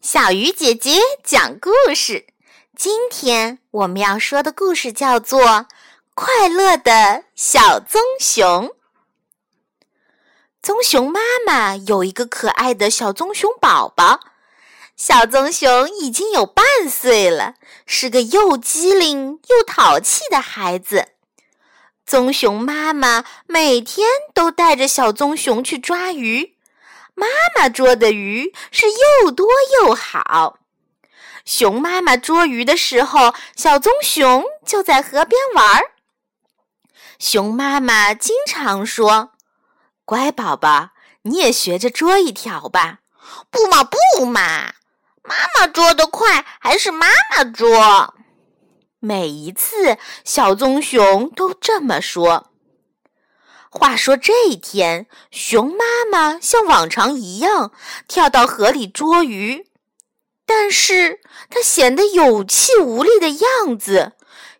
小鱼姐姐讲故事。今天我们要说的故事叫做《快乐的小棕熊》。棕熊妈妈有一个可爱的小棕熊宝宝，小棕熊已经有半岁了，是个又机灵又淘气的孩子。棕熊妈妈每天都带着小棕熊去抓鱼。妈妈捉的鱼是又多又好。熊妈妈捉鱼的时候，小棕熊就在河边玩儿。熊妈妈经常说：“乖宝宝，你也学着捉一条吧。”“不嘛不嘛，妈妈捉得快，还是妈妈捉。”每一次，小棕熊都这么说。话说这一天，熊妈妈像往常一样跳到河里捉鱼，但是她显得有气无力的样子，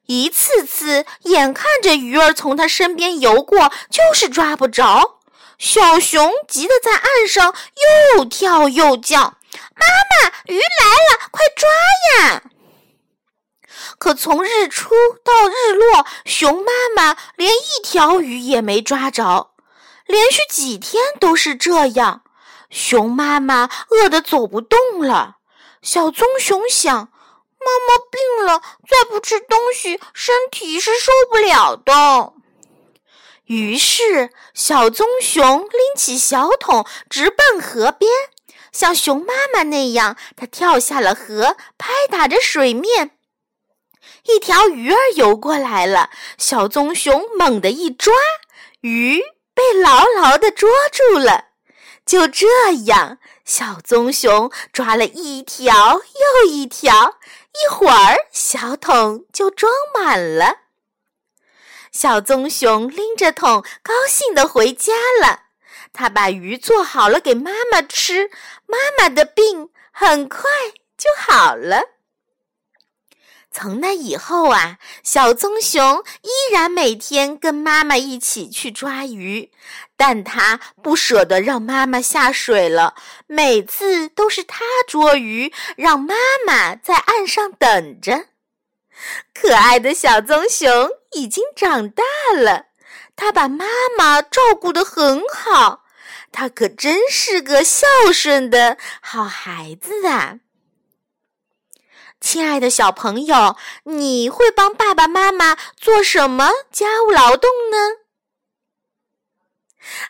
一次次眼看着鱼儿从她身边游过，就是抓不着。小熊急得在岸上又跳又叫：“妈妈，鱼来了，快抓呀！”可从日出到日落，熊妈妈连一条鱼也没抓着，连续几天都是这样。熊妈妈饿得走不动了。小棕熊想：妈妈病了，再不吃东西，身体是受不了的。于是，小棕熊拎起小桶，直奔河边，像熊妈妈那样，它跳下了河，拍打着水面。一条鱼儿游过来了，小棕熊猛地一抓，鱼被牢牢地捉住了。就这样，小棕熊抓了一条又一条，一会儿小桶就装满了。小棕熊拎着桶，高兴地回家了。他把鱼做好了给妈妈吃，妈妈的病很快就好了。从那以后啊，小棕熊依然每天跟妈妈一起去抓鱼，但它不舍得让妈妈下水了。每次都是它捉鱼，让妈妈在岸上等着。可爱的小棕熊已经长大了，它把妈妈照顾得很好，它可真是个孝顺的好孩子啊！亲爱的小朋友，你会帮爸爸妈妈做什么家务劳动呢？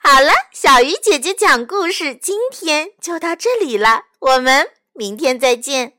好了，小鱼姐姐讲故事，今天就到这里了，我们明天再见。